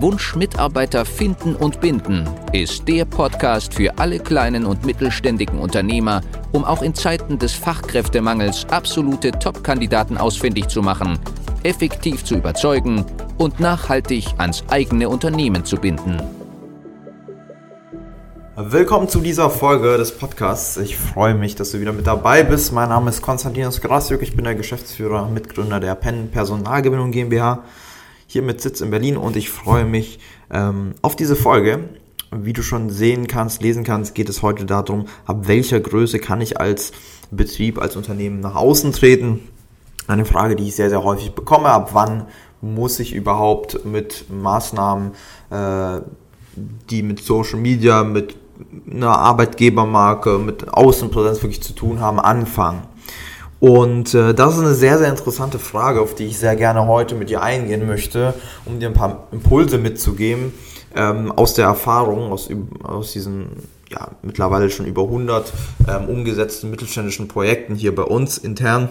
Wunsch Mitarbeiter finden und binden ist der Podcast für alle kleinen und mittelständigen Unternehmer, um auch in Zeiten des Fachkräftemangels absolute Top-Kandidaten ausfindig zu machen, effektiv zu überzeugen und nachhaltig ans eigene Unternehmen zu binden. Willkommen zu dieser Folge des Podcasts. Ich freue mich, dass du wieder mit dabei bist. Mein Name ist Konstantinos Grasjuk. Ich bin der Geschäftsführer, Mitgründer der PEN Personalgewinnung GmbH hier mit Sitz in Berlin und ich freue mich ähm, auf diese Folge. Wie du schon sehen kannst, lesen kannst, geht es heute darum, ab welcher Größe kann ich als Betrieb, als Unternehmen nach außen treten. Eine Frage, die ich sehr, sehr häufig bekomme. Ab wann muss ich überhaupt mit Maßnahmen, äh, die mit Social Media, mit einer Arbeitgebermarke, mit Außenpräsenz wirklich zu tun haben, anfangen? Und äh, das ist eine sehr, sehr interessante Frage, auf die ich sehr gerne heute mit dir eingehen möchte, um dir ein paar Impulse mitzugeben ähm, aus der Erfahrung, aus, aus diesen ja, mittlerweile schon über 100 ähm, umgesetzten mittelständischen Projekten hier bei uns intern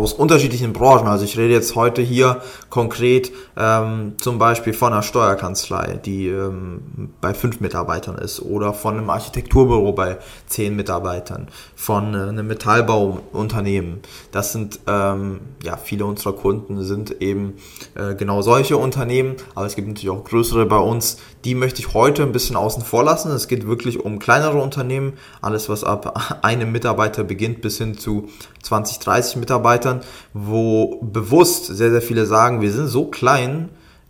aus unterschiedlichen Branchen. Also ich rede jetzt heute hier konkret ähm, zum Beispiel von einer Steuerkanzlei, die ähm, bei fünf Mitarbeitern ist, oder von einem Architekturbüro bei zehn Mitarbeitern, von äh, einem Metallbauunternehmen. Das sind ähm, ja viele unserer Kunden sind eben äh, genau solche Unternehmen, aber es gibt natürlich auch größere bei uns. Die möchte ich heute ein bisschen außen vor lassen. Es geht wirklich um kleinere Unternehmen, alles was ab einem Mitarbeiter beginnt bis hin zu 20, 30 Mitarbeitern, wo bewusst sehr, sehr viele sagen, wir sind so klein,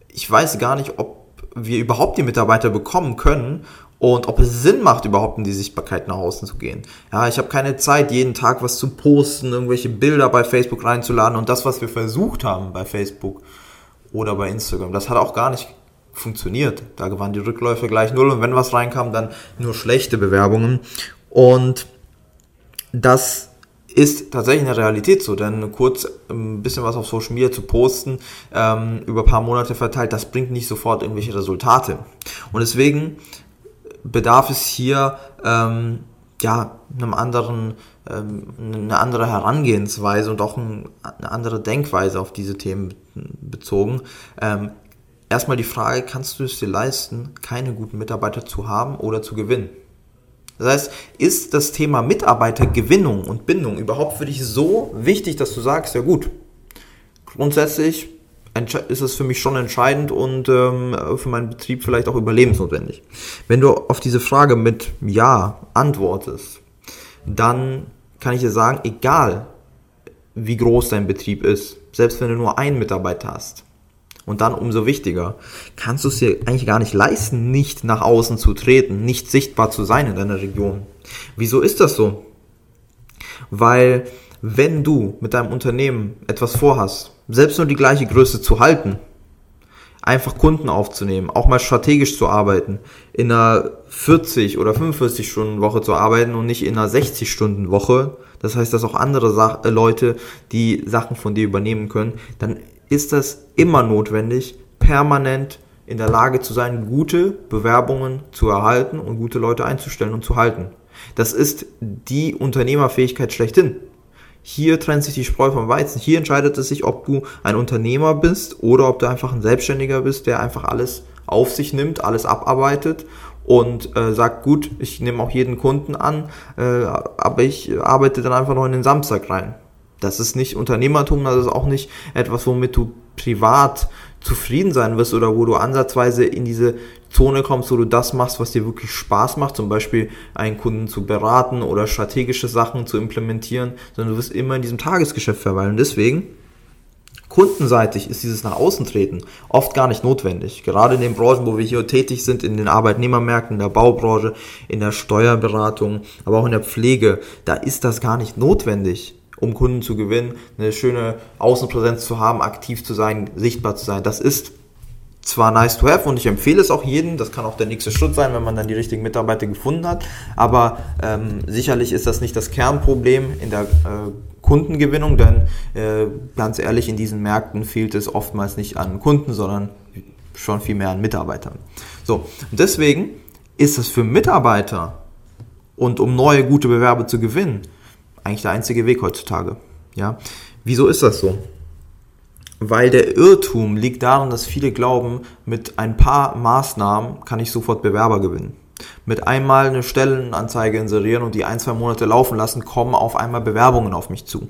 ich weiß gar nicht, ob wir überhaupt die Mitarbeiter bekommen können und ob es Sinn macht, überhaupt in die Sichtbarkeit nach außen zu gehen. Ja, ich habe keine Zeit, jeden Tag was zu posten, irgendwelche Bilder bei Facebook reinzuladen und das, was wir versucht haben bei Facebook oder bei Instagram, das hat auch gar nicht funktioniert. Da waren die Rückläufe gleich null und wenn was reinkam, dann nur schlechte Bewerbungen und das ist tatsächlich eine Realität so, denn kurz ein bisschen was auf Social Media zu posten, ähm, über ein paar Monate verteilt, das bringt nicht sofort irgendwelche Resultate. Und deswegen bedarf es hier ähm, ja einem anderen, ähm, eine andere Herangehensweise und auch ein, eine andere Denkweise auf diese Themen bezogen. Ähm, erstmal die Frage, kannst du es dir leisten, keine guten Mitarbeiter zu haben oder zu gewinnen? Das heißt, ist das Thema Mitarbeitergewinnung und Bindung überhaupt für dich so wichtig, dass du sagst, ja gut, grundsätzlich ist es für mich schon entscheidend und ähm, für meinen Betrieb vielleicht auch überlebensnotwendig. Wenn du auf diese Frage mit Ja antwortest, dann kann ich dir sagen, egal wie groß dein Betrieb ist, selbst wenn du nur einen Mitarbeiter hast, und dann umso wichtiger, kannst du es dir eigentlich gar nicht leisten, nicht nach außen zu treten, nicht sichtbar zu sein in deiner Region. Wieso ist das so? Weil wenn du mit deinem Unternehmen etwas vorhast, selbst nur die gleiche Größe zu halten, einfach Kunden aufzunehmen, auch mal strategisch zu arbeiten, in einer 40 oder 45 Stunden Woche zu arbeiten und nicht in einer 60 Stunden Woche, das heißt, dass auch andere Sa äh, Leute die Sachen von dir übernehmen können, dann ist das immer notwendig, permanent in der Lage zu sein, gute Bewerbungen zu erhalten und gute Leute einzustellen und zu halten. Das ist die Unternehmerfähigkeit schlechthin. Hier trennt sich die Spreu vom Weizen. Hier entscheidet es sich, ob du ein Unternehmer bist oder ob du einfach ein Selbstständiger bist, der einfach alles auf sich nimmt, alles abarbeitet und äh, sagt, gut, ich nehme auch jeden Kunden an, äh, aber ich arbeite dann einfach noch in den Samstag rein. Das ist nicht Unternehmertum, das ist auch nicht etwas, womit du privat zufrieden sein wirst oder wo du ansatzweise in diese Zone kommst, wo du das machst, was dir wirklich Spaß macht, zum Beispiel einen Kunden zu beraten oder strategische Sachen zu implementieren, sondern du wirst immer in diesem Tagesgeschäft verweilen. Deswegen, kundenseitig ist dieses nach außen treten oft gar nicht notwendig. Gerade in den Branchen, wo wir hier tätig sind, in den Arbeitnehmermärkten, in der Baubranche, in der Steuerberatung, aber auch in der Pflege, da ist das gar nicht notwendig um Kunden zu gewinnen, eine schöne Außenpräsenz zu haben, aktiv zu sein, sichtbar zu sein. Das ist zwar nice to have und ich empfehle es auch jedem, das kann auch der nächste Schritt sein, wenn man dann die richtigen Mitarbeiter gefunden hat, aber ähm, sicherlich ist das nicht das Kernproblem in der äh, Kundengewinnung, denn äh, ganz ehrlich, in diesen Märkten fehlt es oftmals nicht an Kunden, sondern schon viel mehr an Mitarbeitern. So, deswegen ist es für Mitarbeiter und um neue gute Bewerber zu gewinnen, eigentlich der einzige Weg heutzutage. Ja, wieso ist das so? Weil der Irrtum liegt darin, dass viele glauben, mit ein paar Maßnahmen kann ich sofort Bewerber gewinnen. Mit einmal eine Stellenanzeige inserieren und die ein, zwei Monate laufen lassen, kommen auf einmal Bewerbungen auf mich zu.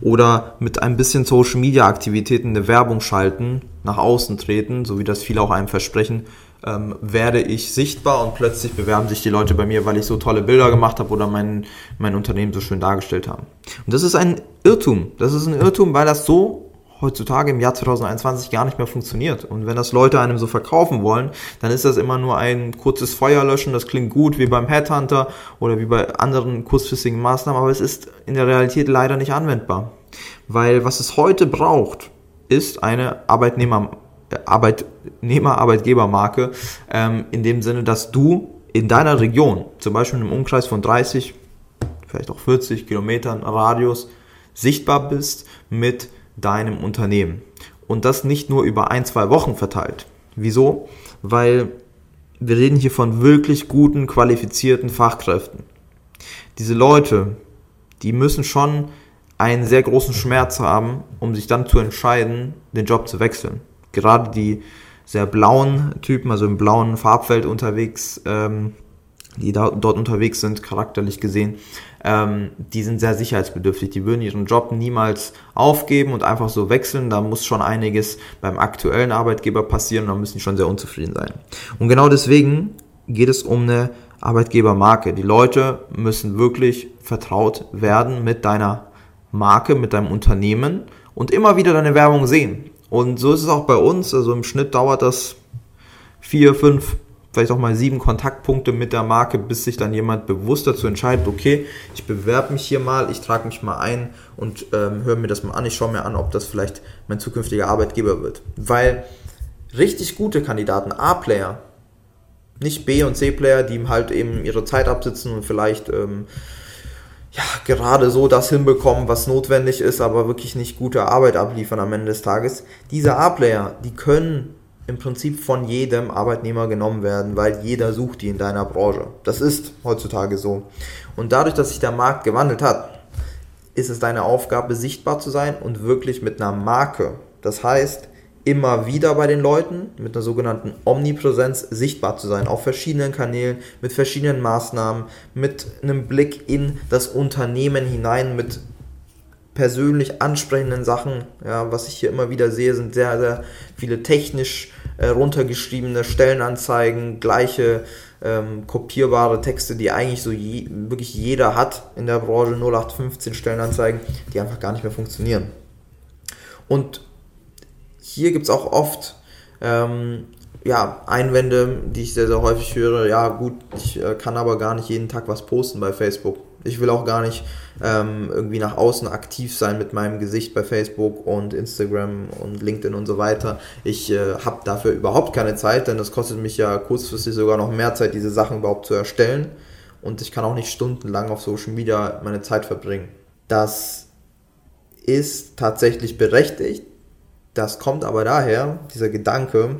Oder mit ein bisschen Social Media Aktivitäten eine Werbung schalten, nach außen treten, so wie das viele auch einem versprechen, ähm, werde ich sichtbar und plötzlich bewerben sich die Leute bei mir, weil ich so tolle Bilder gemacht habe oder mein, mein Unternehmen so schön dargestellt habe. Und das ist ein Irrtum. Das ist ein Irrtum, weil das so heutzutage im Jahr 2021 gar nicht mehr funktioniert. Und wenn das Leute einem so verkaufen wollen, dann ist das immer nur ein kurzes Feuerlöschen. Das klingt gut wie beim Headhunter oder wie bei anderen kurzfristigen Maßnahmen, aber es ist in der Realität leider nicht anwendbar. Weil was es heute braucht, ist eine Arbeitnehmer, äh, Arbeitnehmer Arbeitgebermarke ähm, in dem Sinne, dass du in deiner Region, zum Beispiel im Umkreis von 30, vielleicht auch 40 Kilometern Radius, sichtbar bist mit deinem Unternehmen. Und das nicht nur über ein, zwei Wochen verteilt. Wieso? Weil wir reden hier von wirklich guten, qualifizierten Fachkräften. Diese Leute, die müssen schon einen sehr großen Schmerz haben, um sich dann zu entscheiden, den Job zu wechseln. Gerade die sehr blauen Typen, also im blauen Farbfeld unterwegs, ähm, die da, dort unterwegs sind, charakterlich gesehen, ähm, die sind sehr sicherheitsbedürftig. Die würden ihren Job niemals aufgeben und einfach so wechseln. Da muss schon einiges beim aktuellen Arbeitgeber passieren da müssen die schon sehr unzufrieden sein. Und genau deswegen geht es um eine Arbeitgebermarke. Die Leute müssen wirklich vertraut werden mit deiner Marke, mit deinem Unternehmen und immer wieder deine Werbung sehen. Und so ist es auch bei uns. Also im Schnitt dauert das vier, fünf vielleicht auch mal sieben Kontaktpunkte mit der Marke, bis sich dann jemand bewusst dazu entscheidet, okay, ich bewerbe mich hier mal, ich trage mich mal ein und ähm, höre mir das mal an, ich schaue mir an, ob das vielleicht mein zukünftiger Arbeitgeber wird. Weil richtig gute Kandidaten, A-Player, nicht B- und C-Player, die halt eben ihre Zeit absitzen und vielleicht ähm, ja, gerade so das hinbekommen, was notwendig ist, aber wirklich nicht gute Arbeit abliefern am Ende des Tages. Diese A-Player, die können im Prinzip von jedem Arbeitnehmer genommen werden, weil jeder sucht die in deiner Branche. Das ist heutzutage so. Und dadurch, dass sich der Markt gewandelt hat, ist es deine Aufgabe, sichtbar zu sein und wirklich mit einer Marke. Das heißt, immer wieder bei den Leuten mit einer sogenannten Omnipräsenz sichtbar zu sein, auf verschiedenen Kanälen, mit verschiedenen Maßnahmen, mit einem Blick in das Unternehmen hinein, mit persönlich ansprechenden Sachen. Ja, was ich hier immer wieder sehe, sind sehr, sehr viele technisch äh, runtergeschriebene Stellenanzeigen, gleiche ähm, kopierbare Texte, die eigentlich so je, wirklich jeder hat in der Branche, 0815 Stellenanzeigen, die einfach gar nicht mehr funktionieren. Und hier gibt es auch oft ähm, ja, Einwände, die ich sehr, sehr häufig höre. Ja, gut, ich äh, kann aber gar nicht jeden Tag was posten bei Facebook. Ich will auch gar nicht ähm, irgendwie nach außen aktiv sein mit meinem Gesicht bei Facebook und Instagram und LinkedIn und so weiter. Ich äh, habe dafür überhaupt keine Zeit, denn das kostet mich ja kurzfristig sogar noch mehr Zeit, diese Sachen überhaupt zu erstellen. Und ich kann auch nicht stundenlang auf Social Media meine Zeit verbringen. Das ist tatsächlich berechtigt. Das kommt aber daher, dieser Gedanke,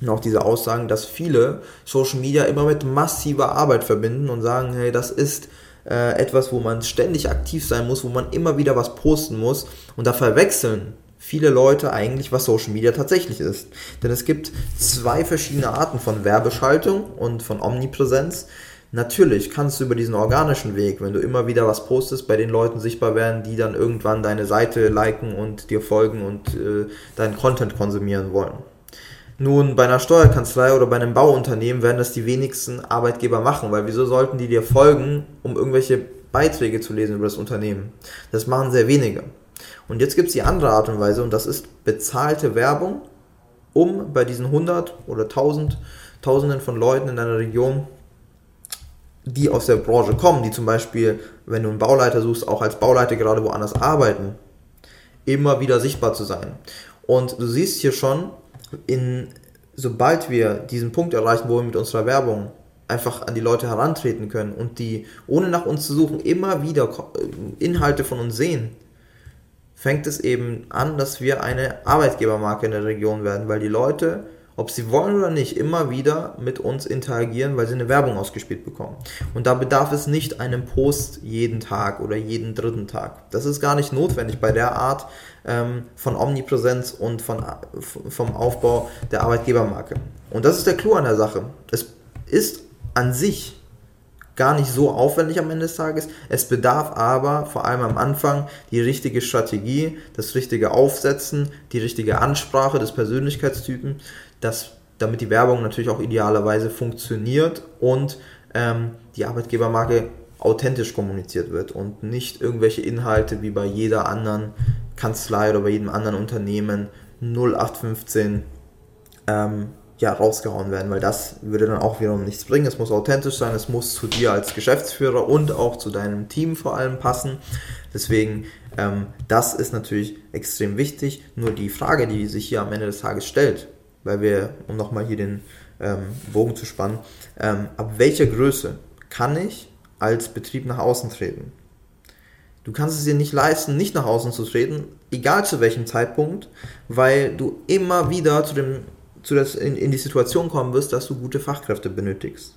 und auch diese Aussagen, dass viele Social Media immer mit massiver Arbeit verbinden und sagen, hey, das ist äh, etwas, wo man ständig aktiv sein muss, wo man immer wieder was posten muss. Und da verwechseln viele Leute eigentlich, was Social Media tatsächlich ist. Denn es gibt zwei verschiedene Arten von Werbeschaltung und von Omnipräsenz. Natürlich kannst du über diesen organischen Weg, wenn du immer wieder was postest, bei den Leuten sichtbar werden, die dann irgendwann deine Seite liken und dir folgen und äh, deinen Content konsumieren wollen. Nun, bei einer Steuerkanzlei oder bei einem Bauunternehmen werden das die wenigsten Arbeitgeber machen, weil wieso sollten die dir folgen, um irgendwelche Beiträge zu lesen über das Unternehmen? Das machen sehr wenige. Und jetzt gibt es die andere Art und Weise und das ist bezahlte Werbung, um bei diesen 100 oder 1000, Tausenden von Leuten in deiner Region, die aus der Branche kommen, die zum Beispiel, wenn du einen Bauleiter suchst, auch als Bauleiter gerade woanders arbeiten, immer wieder sichtbar zu sein. Und du siehst hier schon, in sobald wir diesen Punkt erreichen, wo wir mit unserer Werbung einfach an die Leute herantreten können und die, ohne nach uns zu suchen, immer wieder äh, Inhalte von uns sehen, fängt es eben an, dass wir eine Arbeitgebermarke in der Region werden, weil die Leute ob sie wollen oder nicht, immer wieder mit uns interagieren, weil sie eine Werbung ausgespielt bekommen. Und da bedarf es nicht einem Post jeden Tag oder jeden dritten Tag. Das ist gar nicht notwendig bei der Art ähm, von Omnipräsenz und von, vom Aufbau der Arbeitgebermarke. Und das ist der Clou an der Sache. Es ist an sich gar nicht so aufwendig am Ende des Tages. Es bedarf aber vor allem am Anfang die richtige Strategie, das richtige Aufsetzen, die richtige Ansprache des Persönlichkeitstypen, dass, damit die Werbung natürlich auch idealerweise funktioniert und ähm, die Arbeitgebermarke authentisch kommuniziert wird und nicht irgendwelche Inhalte wie bei jeder anderen Kanzlei oder bei jedem anderen Unternehmen 0815 ähm, ja, rausgehauen werden, weil das würde dann auch wiederum nichts bringen. Es muss authentisch sein, es muss zu dir als Geschäftsführer und auch zu deinem Team vor allem passen. Deswegen, ähm, das ist natürlich extrem wichtig. Nur die Frage, die sich hier am Ende des Tages stellt, weil wir, um nochmal hier den ähm, Bogen zu spannen, ähm, ab welcher Größe kann ich als Betrieb nach außen treten? Du kannst es dir nicht leisten, nicht nach außen zu treten, egal zu welchem Zeitpunkt, weil du immer wieder zu dem, zu das, in, in die Situation kommen wirst, dass du gute Fachkräfte benötigst.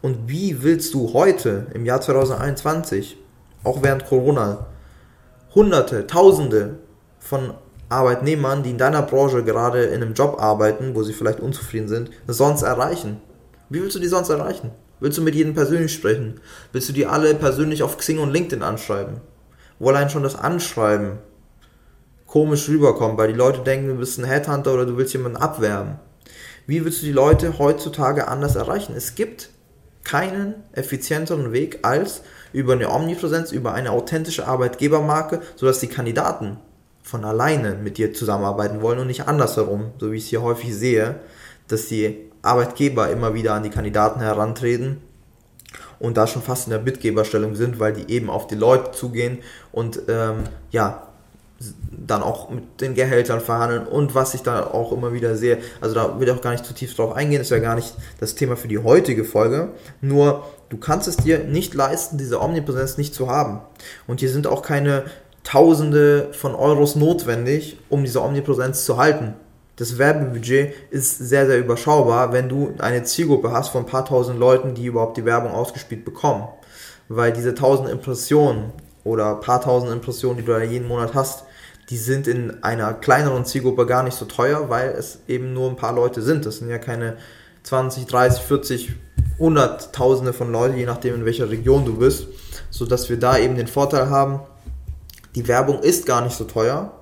Und wie willst du heute, im Jahr 2021, auch während Corona, Hunderte, Tausende von Arbeitnehmern, die in deiner Branche gerade in einem Job arbeiten, wo sie vielleicht unzufrieden sind, sonst erreichen? Wie willst du die sonst erreichen? Willst du mit jedem persönlich sprechen? Willst du die alle persönlich auf Xing und LinkedIn anschreiben? Wo allein schon das Anschreiben komisch rüberkommt, weil die Leute denken, du bist ein Headhunter oder du willst jemanden abwerben. Wie willst du die Leute heutzutage anders erreichen? Es gibt keinen effizienteren Weg als über eine Omnipräsenz, über eine authentische Arbeitgebermarke, sodass die Kandidaten von alleine mit dir zusammenarbeiten wollen und nicht andersherum, so wie ich es hier häufig sehe, dass die Arbeitgeber immer wieder an die Kandidaten herantreten und da schon fast in der Bitgeberstellung sind, weil die eben auf die Leute zugehen und ähm, ja, dann auch mit den Gehältern verhandeln und was ich da auch immer wieder sehe, also da will ich auch gar nicht zu tief drauf eingehen, ist ja gar nicht das Thema für die heutige Folge, nur du kannst es dir nicht leisten, diese Omnipräsenz nicht zu haben. Und hier sind auch keine Tausende von Euros notwendig, um diese Omnipräsenz zu halten. Das Werbebudget ist sehr, sehr überschaubar, wenn du eine Zielgruppe hast von ein paar tausend Leuten, die überhaupt die Werbung ausgespielt bekommen. Weil diese tausend Impressionen oder paar tausend Impressionen, die du da jeden Monat hast, die sind in einer kleineren Zielgruppe gar nicht so teuer, weil es eben nur ein paar Leute sind. Das sind ja keine 20, 30, 40, Hunderttausende von Leuten, je nachdem in welcher Region du bist, sodass wir da eben den Vorteil haben, die Werbung ist gar nicht so teuer.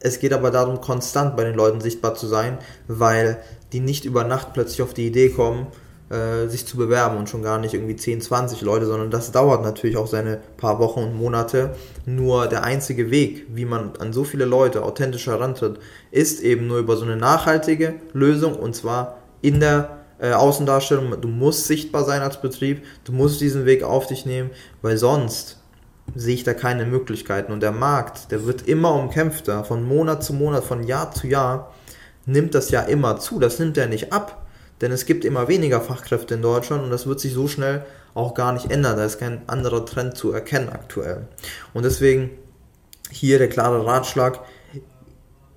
Es geht aber darum, konstant bei den Leuten sichtbar zu sein, weil die nicht über Nacht plötzlich auf die Idee kommen, äh, sich zu bewerben und schon gar nicht irgendwie 10, 20 Leute, sondern das dauert natürlich auch seine paar Wochen und Monate. Nur der einzige Weg, wie man an so viele Leute authentisch herantritt, ist eben nur über so eine nachhaltige Lösung und zwar in der äh, Außendarstellung. Du musst sichtbar sein als Betrieb, du musst diesen Weg auf dich nehmen, weil sonst sehe ich da keine Möglichkeiten. Und der Markt, der wird immer umkämpfter. Von Monat zu Monat, von Jahr zu Jahr nimmt das ja immer zu. Das nimmt ja nicht ab. Denn es gibt immer weniger Fachkräfte in Deutschland und das wird sich so schnell auch gar nicht ändern. Da ist kein anderer Trend zu erkennen aktuell. Und deswegen hier der klare Ratschlag,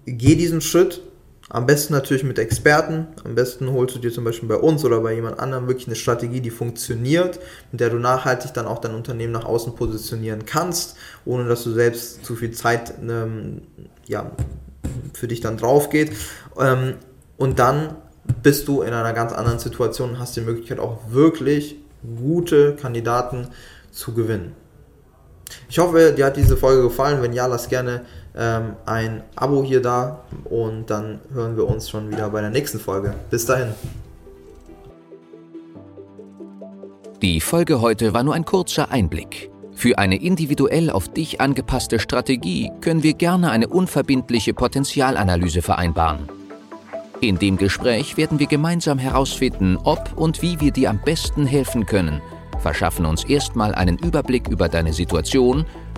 geh diesen Schritt, am besten natürlich mit Experten. Am besten holst du dir zum Beispiel bei uns oder bei jemand anderem wirklich eine Strategie, die funktioniert, mit der du nachhaltig dann auch dein Unternehmen nach außen positionieren kannst, ohne dass du selbst zu viel Zeit ähm, ja, für dich dann drauf geht. Ähm, und dann bist du in einer ganz anderen Situation und hast die Möglichkeit auch wirklich gute Kandidaten zu gewinnen. Ich hoffe, dir hat diese Folge gefallen. Wenn ja, lass gerne ähm, ein Abo hier da und dann hören wir uns schon wieder bei der nächsten Folge. Bis dahin. Die Folge heute war nur ein kurzer Einblick. Für eine individuell auf dich angepasste Strategie können wir gerne eine unverbindliche Potenzialanalyse vereinbaren. In dem Gespräch werden wir gemeinsam herausfinden, ob und wie wir dir am besten helfen können, verschaffen uns erstmal einen Überblick über deine Situation